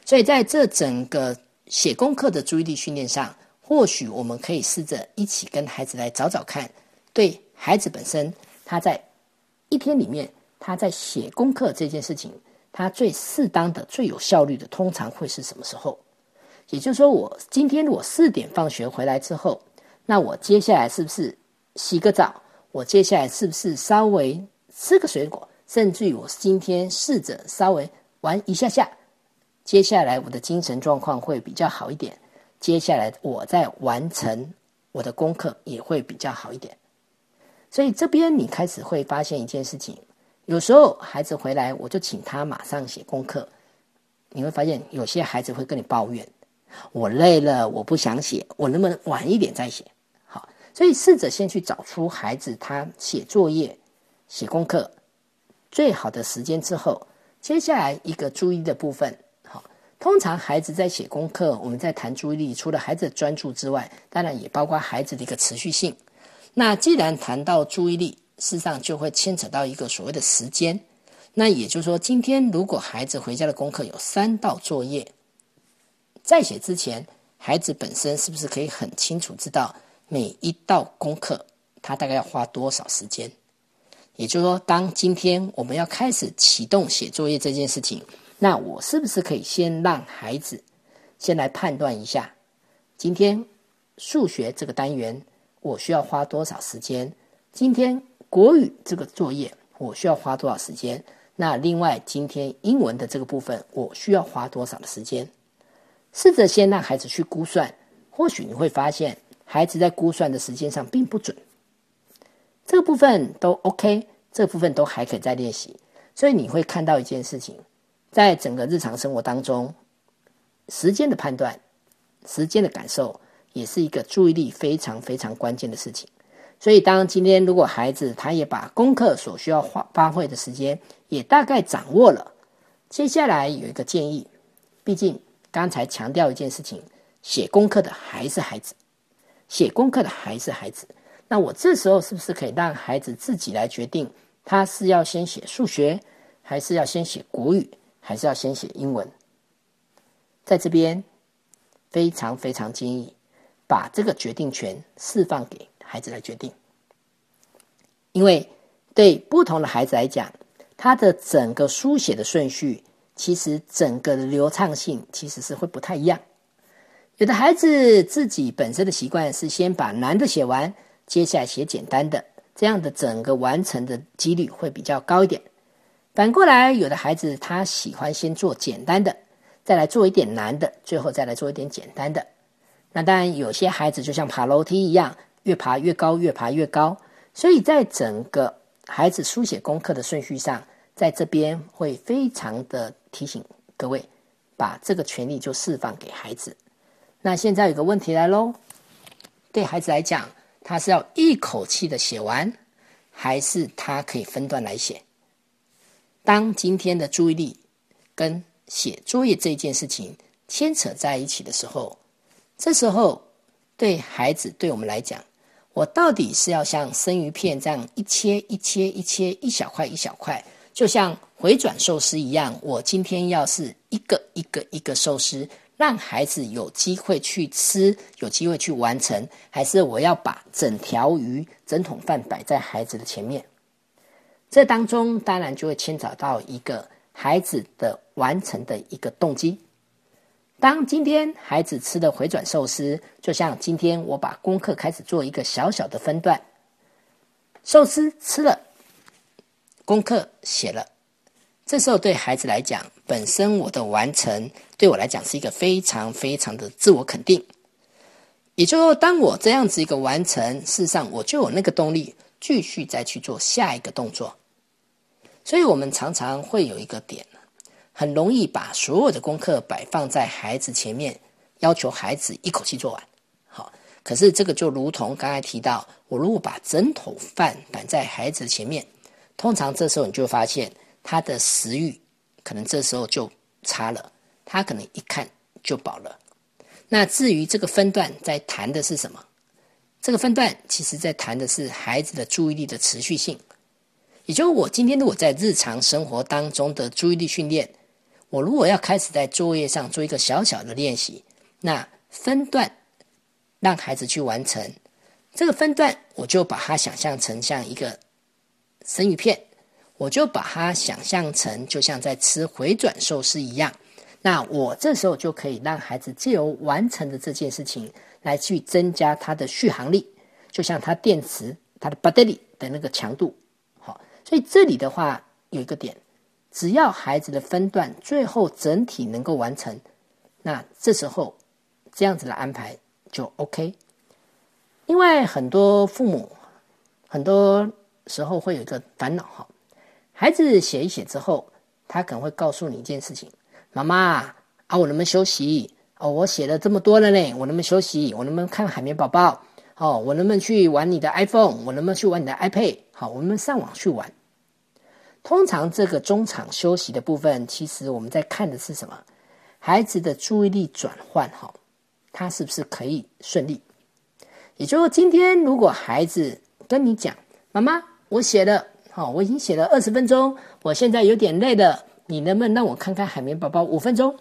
所以在这整个写功课的注意力训练上，或许我们可以试着一起跟孩子来找找看，对孩子本身他在一天里面他在写功课这件事情，他最适当的、最有效率的，通常会是什么时候？也就是说，我今天我四点放学回来之后，那我接下来是不是洗个澡？我接下来是不是稍微吃个水果？甚至于我今天试着稍微玩一下下，接下来我的精神状况会比较好一点。接下来我再完成我的功课也会比较好一点。所以这边你开始会发现一件事情：有时候孩子回来，我就请他马上写功课，你会发现有些孩子会跟你抱怨。我累了，我不想写，我能不能晚一点再写？好，所以试着先去找出孩子他写作业、写功课最好的时间之后，接下来一个注意的部分。通常孩子在写功课，我们在谈注意力，除了孩子的专注之外，当然也包括孩子的一个持续性。那既然谈到注意力，事实上就会牵扯到一个所谓的时间。那也就是说，今天如果孩子回家的功课有三道作业。在写之前，孩子本身是不是可以很清楚知道每一道功课他大概要花多少时间？也就是说，当今天我们要开始启动写作业这件事情，那我是不是可以先让孩子先来判断一下，今天数学这个单元我需要花多少时间？今天国语这个作业我需要花多少时间？那另外今天英文的这个部分我需要花多少的时间？试着先让孩子去估算，或许你会发现孩子在估算的时间上并不准。这个部分都 OK，这部分都还可以再练习。所以你会看到一件事情，在整个日常生活当中，时间的判断、时间的感受，也是一个注意力非常非常关键的事情。所以，当今天如果孩子他也把功课所需要发发挥的时间也大概掌握了，接下来有一个建议，毕竟。刚才强调一件事情，写功课的还是孩子，写功课的还是孩子。那我这时候是不是可以让孩子自己来决定，他是要先写数学，还是要先写国语，还是要先写英文？在这边非常非常建议把这个决定权释放给孩子来决定，因为对不同的孩子来讲，他的整个书写的顺序。其实整个的流畅性其实是会不太一样。有的孩子自己本身的习惯是先把难的写完，接下来写简单的，这样的整个完成的几率会比较高一点。反过来，有的孩子他喜欢先做简单的，再来做一点难的，最后再来做一点简单的。那当然，有些孩子就像爬楼梯一样，越爬越高，越爬越高。所以在整个孩子书写功课的顺序上，在这边会非常的提醒各位，把这个权利就释放给孩子。那现在有个问题来喽，对孩子来讲，他是要一口气的写完，还是他可以分段来写？当今天的注意力跟写作业这件事情牵扯在一起的时候，这时候对孩子对我们来讲，我到底是要像生鱼片这样一切一切一切一小块一小块，就像回转寿司一样？我今天要是一个一个一个寿司，让孩子有机会去吃，有机会去完成，还是我要把整条鱼、整桶饭摆在孩子的前面？这当中当然就会牵扯到一个孩子的完成的一个动机。当今天孩子吃的回转寿司，就像今天我把功课开始做一个小小的分段，寿司吃了，功课写了，这时候对孩子来讲，本身我的完成对我来讲是一个非常非常的自我肯定。也就是说，当我这样子一个完成，事实上我就有那个动力继续再去做下一个动作。所以，我们常常会有一个点，很容易把所有的功课摆放在孩子前面，要求孩子一口气做完。好，可是这个就如同刚才提到，我如果把整桶饭摆在孩子前面，通常这时候你就发现他的食欲可能这时候就差了，他可能一看就饱了。那至于这个分段在谈的是什么？这个分段其实在谈的是孩子的注意力的持续性。也就是我今天如果在日常生活当中的注意力训练，我如果要开始在作业上做一个小小的练习，那分段让孩子去完成这个分段，我就把它想象成像一个生鱼片，我就把它想象成就像在吃回转寿司一样。那我这时候就可以让孩子借由完成的这件事情来去增加他的续航力，就像他电池它的 battery 的那个强度。所以这里的话有一个点，只要孩子的分段最后整体能够完成，那这时候这样子的安排就 OK。另外，很多父母很多时候会有一个烦恼哈，孩子写一写之后，他可能会告诉你一件事情：妈妈啊，我能不能休息？哦，我写了这么多了呢，我能不能休息？我能不能看海绵宝宝？哦，我能不能去玩你的 iPhone？我能不能去玩你的 iPad？好，我们上网去玩。通常这个中场休息的部分，其实我们在看的是什么？孩子的注意力转换，哈，他是不是可以顺利？也就是，今天如果孩子跟你讲：“妈妈，我写了，好，我已经写了二十分钟，我现在有点累了，你能不能让我看看海绵宝宝五分钟？”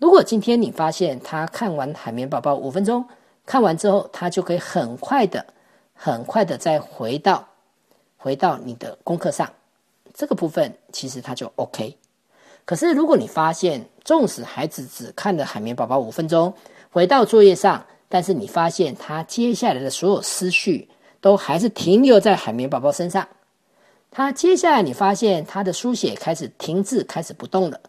如果今天你发现他看完海绵宝宝五分钟，看完之后，他就可以很快的、很快的再回到回到你的功课上。这个部分其实它就 OK，可是如果你发现，纵使孩子只看了海绵宝宝五分钟，回到作业上，但是你发现他接下来的所有思绪都还是停留在海绵宝宝身上，他接下来你发现他的书写开始停滞，开始不动了，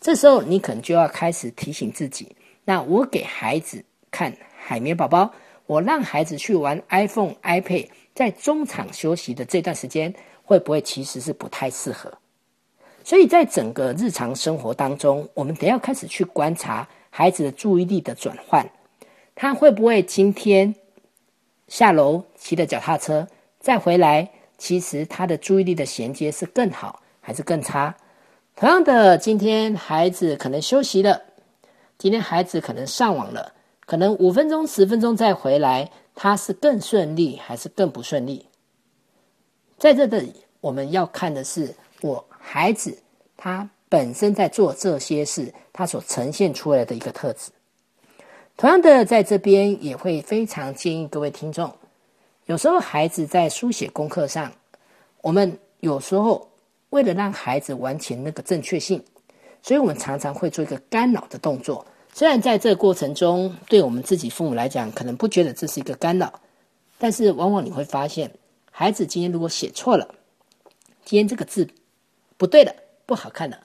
这时候你可能就要开始提醒自己，那我给孩子看海绵宝宝，我让孩子去玩 iPhone、iPad，在中场休息的这段时间。会不会其实是不太适合？所以在整个日常生活当中，我们得要开始去观察孩子的注意力的转换。他会不会今天下楼骑的脚踏车再回来？其实他的注意力的衔接是更好还是更差？同样的，今天孩子可能休息了，今天孩子可能上网了，可能五分钟、十分钟再回来，他是更顺利还是更不顺利？在这里，我们要看的是我孩子他本身在做这些事，他所呈现出来的一个特质。同样的，在这边也会非常建议各位听众，有时候孩子在书写功课上，我们有时候为了让孩子完成那个正确性，所以我们常常会做一个干扰的动作。虽然在这个过程中，对我们自己父母来讲，可能不觉得这是一个干扰，但是往往你会发现。孩子今天如果写错了，今天这个字不对了，不好看了，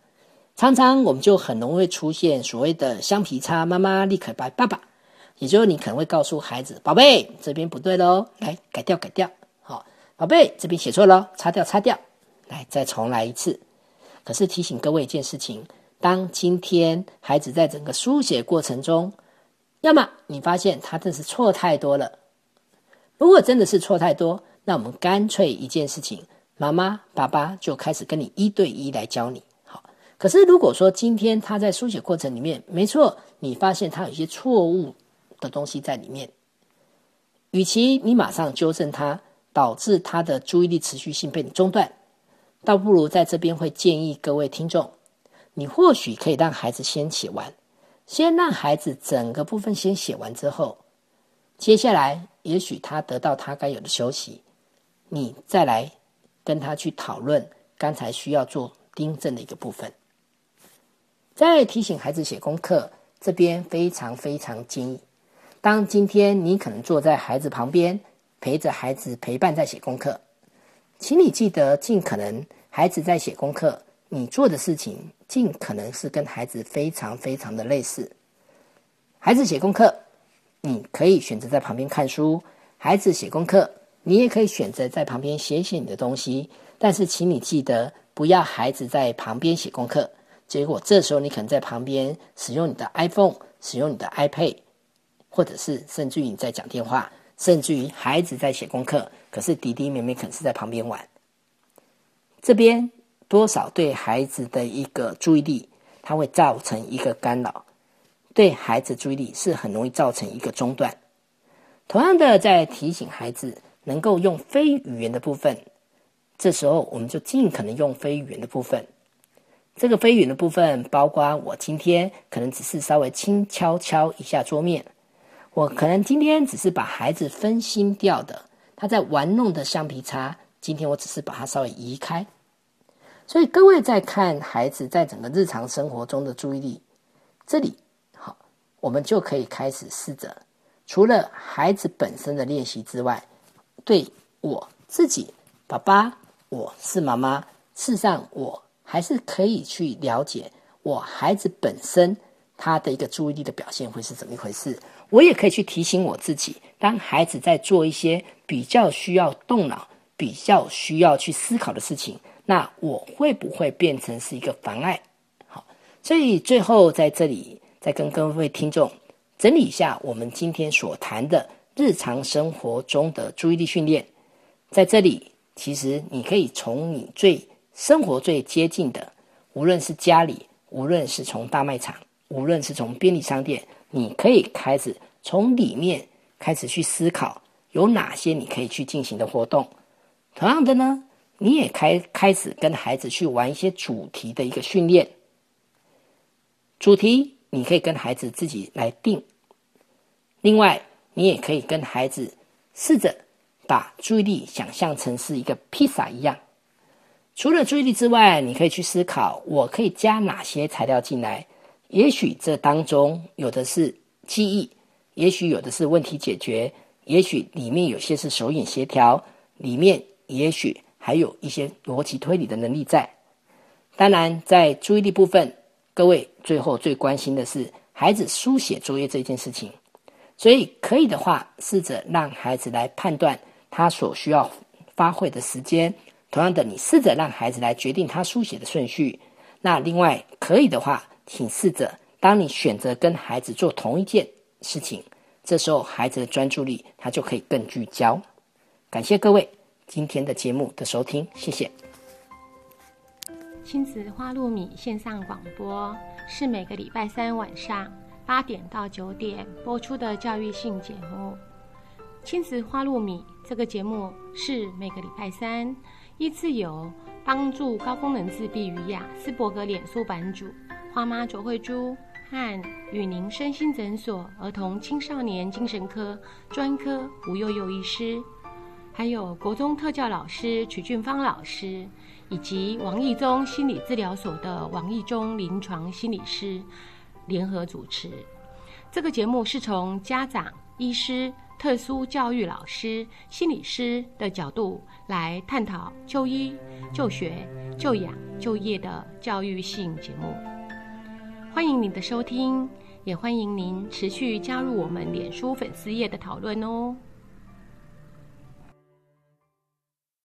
常常我们就很容易出现所谓的橡皮擦妈妈立刻把爸爸，也就是你可能会告诉孩子：“宝贝，这边不对喽，来改掉改掉。”好，宝贝，这边写错了，擦掉擦掉，来再重来一次。可是提醒各位一件事情：当今天孩子在整个书写过程中，要么你发现他真是错太多了。如果真的是错太多，那我们干脆一件事情，妈妈、爸爸就开始跟你一对一来教你。好，可是如果说今天他在书写过程里面，没错，你发现他有一些错误的东西在里面，与其你马上纠正他，导致他的注意力持续性被你中断，倒不如在这边会建议各位听众，你或许可以让孩子先写完。先让孩子整个部分先写完之后，接下来也许他得到他该有的休息，你再来跟他去讨论刚才需要做订正的一个部分。在提醒孩子写功课这边非常非常建议，当今天你可能坐在孩子旁边陪着孩子陪伴在写功课，请你记得尽可能孩子在写功课。你做的事情尽可能是跟孩子非常非常的类似。孩子写功课，你可以选择在旁边看书；孩子写功课，你也可以选择在旁边写写你的东西。但是，请你记得不要孩子在旁边写功课，结果这时候你可能在旁边使用你的 iPhone、使用你的 iPad，或者是甚至于你在讲电话，甚至于孩子在写功课，可是弟弟妹妹可能是在旁边玩。这边。多少对孩子的一个注意力，它会造成一个干扰，对孩子注意力是很容易造成一个中断。同样的，在提醒孩子能够用非语言的部分，这时候我们就尽可能用非语言的部分。这个非语言的部分，包括我今天可能只是稍微轻敲敲一下桌面，我可能今天只是把孩子分心掉的，他在玩弄的橡皮擦，今天我只是把它稍微移开。所以各位在看孩子在整个日常生活中的注意力，这里好，我们就可以开始试着，除了孩子本身的练习之外，对我自己，爸爸，我是妈妈，事实上我还是可以去了解我孩子本身他的一个注意力的表现会是怎么一回事。我也可以去提醒我自己，当孩子在做一些比较需要动脑、比较需要去思考的事情。那我会不会变成是一个妨碍？好，所以最后在这里再跟各位听众整理一下我们今天所谈的日常生活中的注意力训练。在这里，其实你可以从你最生活最接近的，无论是家里，无论是从大卖场，无论是从便利商店，你可以开始从里面开始去思考有哪些你可以去进行的活动。同样的呢。你也开开始跟孩子去玩一些主题的一个训练，主题你可以跟孩子自己来定。另外，你也可以跟孩子试着把注意力想象成是一个披萨一样。除了注意力之外，你可以去思考，我可以加哪些材料进来？也许这当中有的是记忆，也许有的是问题解决，也许里面有些是手眼协调，里面也许。还有一些逻辑推理的能力在。当然，在注意力部分，各位最后最关心的是孩子书写作业这件事情。所以，可以的话，试着让孩子来判断他所需要发挥的时间。同样的，你试着让孩子来决定他书写的顺序。那另外，可以的话，请试着当你选择跟孩子做同一件事情，这时候孩子的专注力他就可以更聚焦。感谢各位。今天的节目的收听，谢谢。亲子花露米线上广播是每个礼拜三晚上八点到九点播出的教育性节目。亲子花露米这个节目是每个礼拜三依次由帮助高功能自闭与雅斯伯格脸书版主花妈卓慧珠和与您身心诊所儿童青少年精神科专科吴幼幼医师。还有国中特教老师曲俊芳老师，以及王义中心理治疗所的王义中临床心理师联合主持。这个节目是从家长、医师、特殊教育老师、心理师的角度来探讨就医、就学、就养、就业的教育性节目。欢迎您的收听，也欢迎您持续加入我们脸书粉丝页的讨论哦。